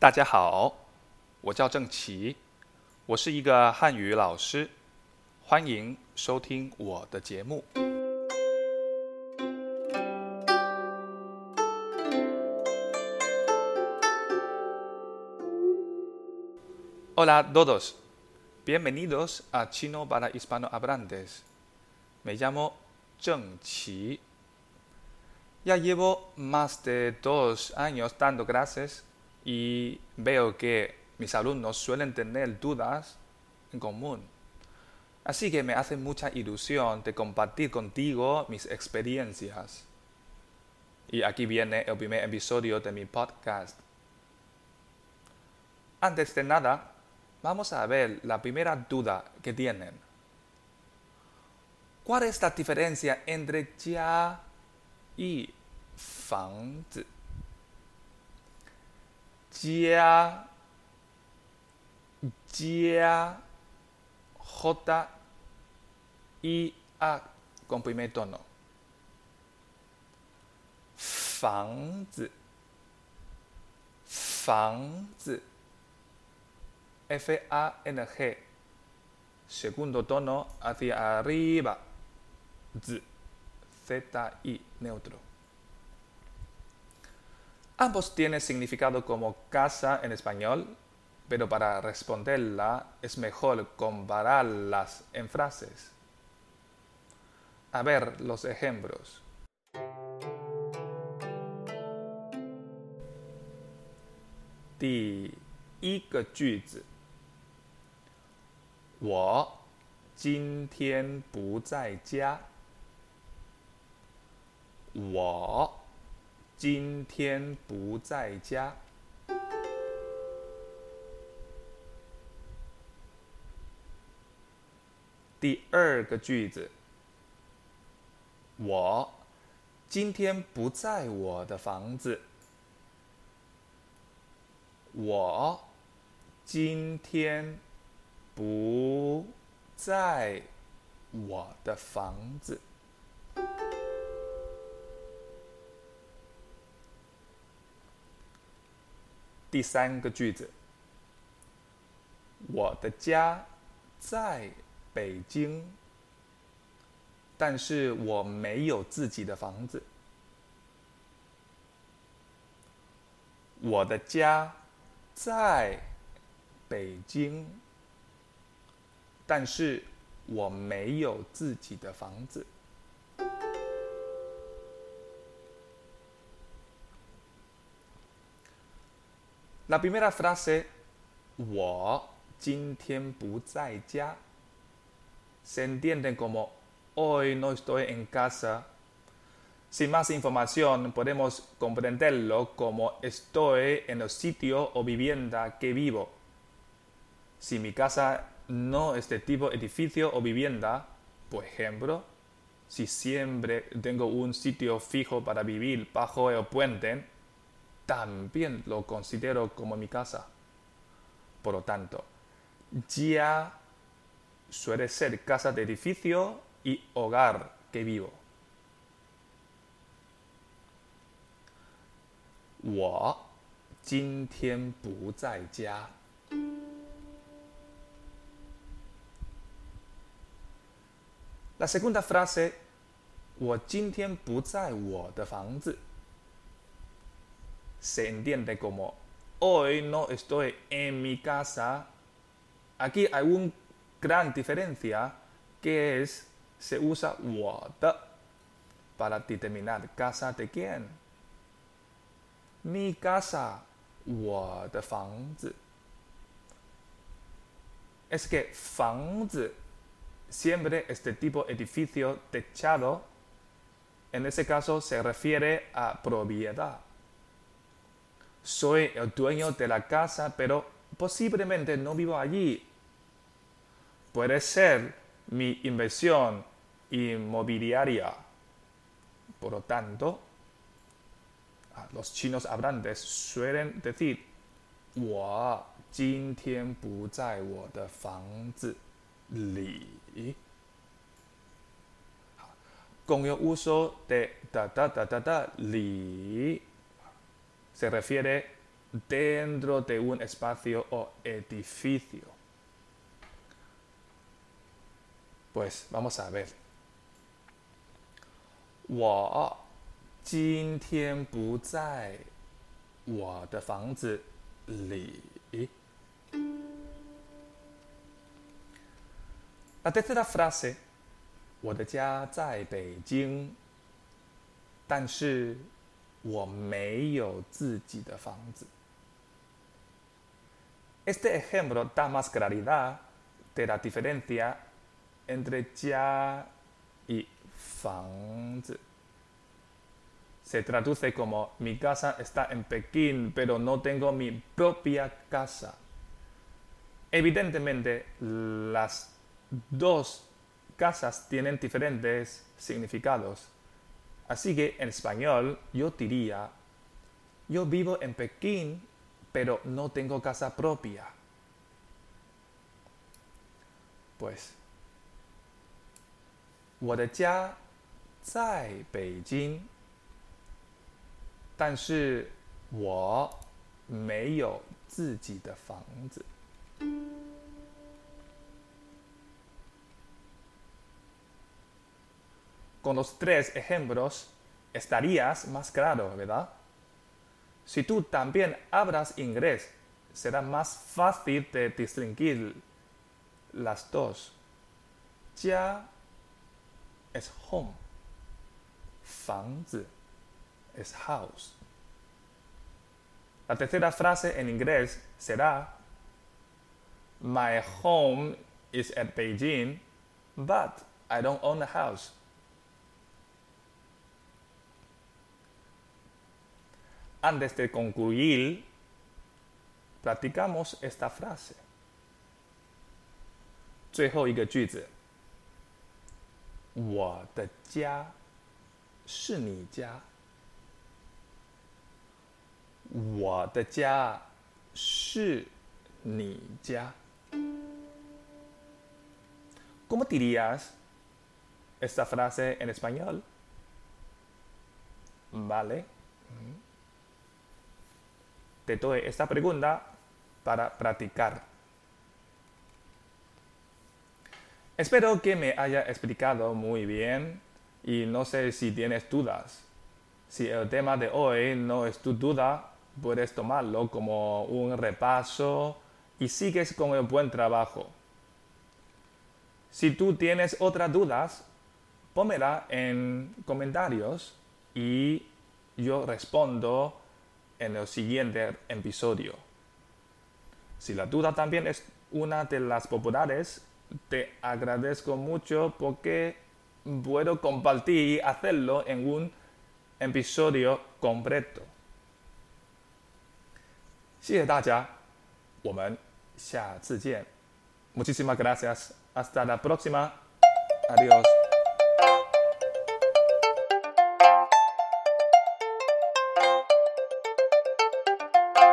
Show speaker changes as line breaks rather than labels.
大家好，我叫郑奇，我是一个汉语老师，欢迎收听我的节目。Hola todos, bienvenidos a Chino para Hispanohablantes. Me llamo Zheng Qi. Ya llevo más de dos años dando clases y veo que mis alumnos suelen tener dudas en común. Así que me hace mucha ilusión de compartir contigo mis experiencias. Y aquí viene el primer episodio de mi podcast. Antes de nada, vamos a ver la primera duda que tienen. ¿Cuál es la diferencia entre ya y fang? Ya. Ya. J. I. A. Con primer tono. Fangzi. Fangzi. F. A. N. G. Segundo tono hacia arriba. Z. Z. I. Neutro. Ambos tienen significado como casa en español, pero para responderla es mejor compararlas en frases. A ver los ejemplos. Di jin 今天不在家。第二个句子，我今天不在我的房子。我今天不在我的房子。第三个句子，我的家在北京，但是我没有自己的房子。我的家在北京，但是我没有自己的房子。La primera frase, se entiende como hoy no estoy en casa. Sin más información, podemos comprenderlo como estoy en el sitio o vivienda que vivo. Si mi casa no es de tipo edificio o vivienda, por ejemplo, si siempre tengo un sitio fijo para vivir bajo el puente, también lo considero como mi casa. Por lo tanto, ya suele ser casa de edificio y hogar que vivo. La segunda frase, 我今天不在我的房子。 Se entiende como hoy no estoy en mi casa. Aquí hay una gran diferencia que es se usa what para determinar casa de quién. Mi casa, Es que siempre es de tipo edificio techado. En ese caso se refiere a propiedad soy el dueño de la casa, pero posiblemente no vivo allí. Puede ser mi inversión inmobiliaria. Por lo tanto, los chinos hablantes suelen decir, 我今天不在我的房子里。Con el uso de da da da da da li se refiere dentro de un espacio o edificio. Pues vamos a ver. 我今天不在我的房子里。La tercera frase，我的家在北京，但是 我没有自己的房子。Este ejemplo da más claridad de la diferencia entre 家 y 房子。Se traduce como mi casa está en Pekín, pero no tengo mi propia casa. Evidentemente, las dos casas tienen diferentes significados. Así que en español yo diría, yo vivo en Pekín, pero no tengo casa propia. Pues, 我的家在北京，但是我没有自己的房子。 Con los tres ejemplos estarías más claro, ¿verdad? Si tú también hablas inglés, será más fácil de distinguir las dos. Ya es home. 房子 es house. La tercera frase en inglés será My home is at Beijing, but I don't own a house. Antes de concluir, practicamos esta frase. 最后一个句子，我的家是你家，我的家是你家。¿Cómo dirías esta frase en español? Vale. Te doy esta pregunta para practicar. Espero que me haya explicado muy bien y no sé si tienes dudas. Si el tema de hoy no es tu duda, puedes tomarlo como un repaso y sigues con el buen trabajo. Si tú tienes otras dudas, pónmela en comentarios y yo respondo en el siguiente episodio. Si la duda también es una de las populares, te agradezco mucho porque puedo compartir y hacerlo en un episodio completo. 谢谢大家，我们下次见。Muchísimas gracias. Hasta la próxima. Adiós.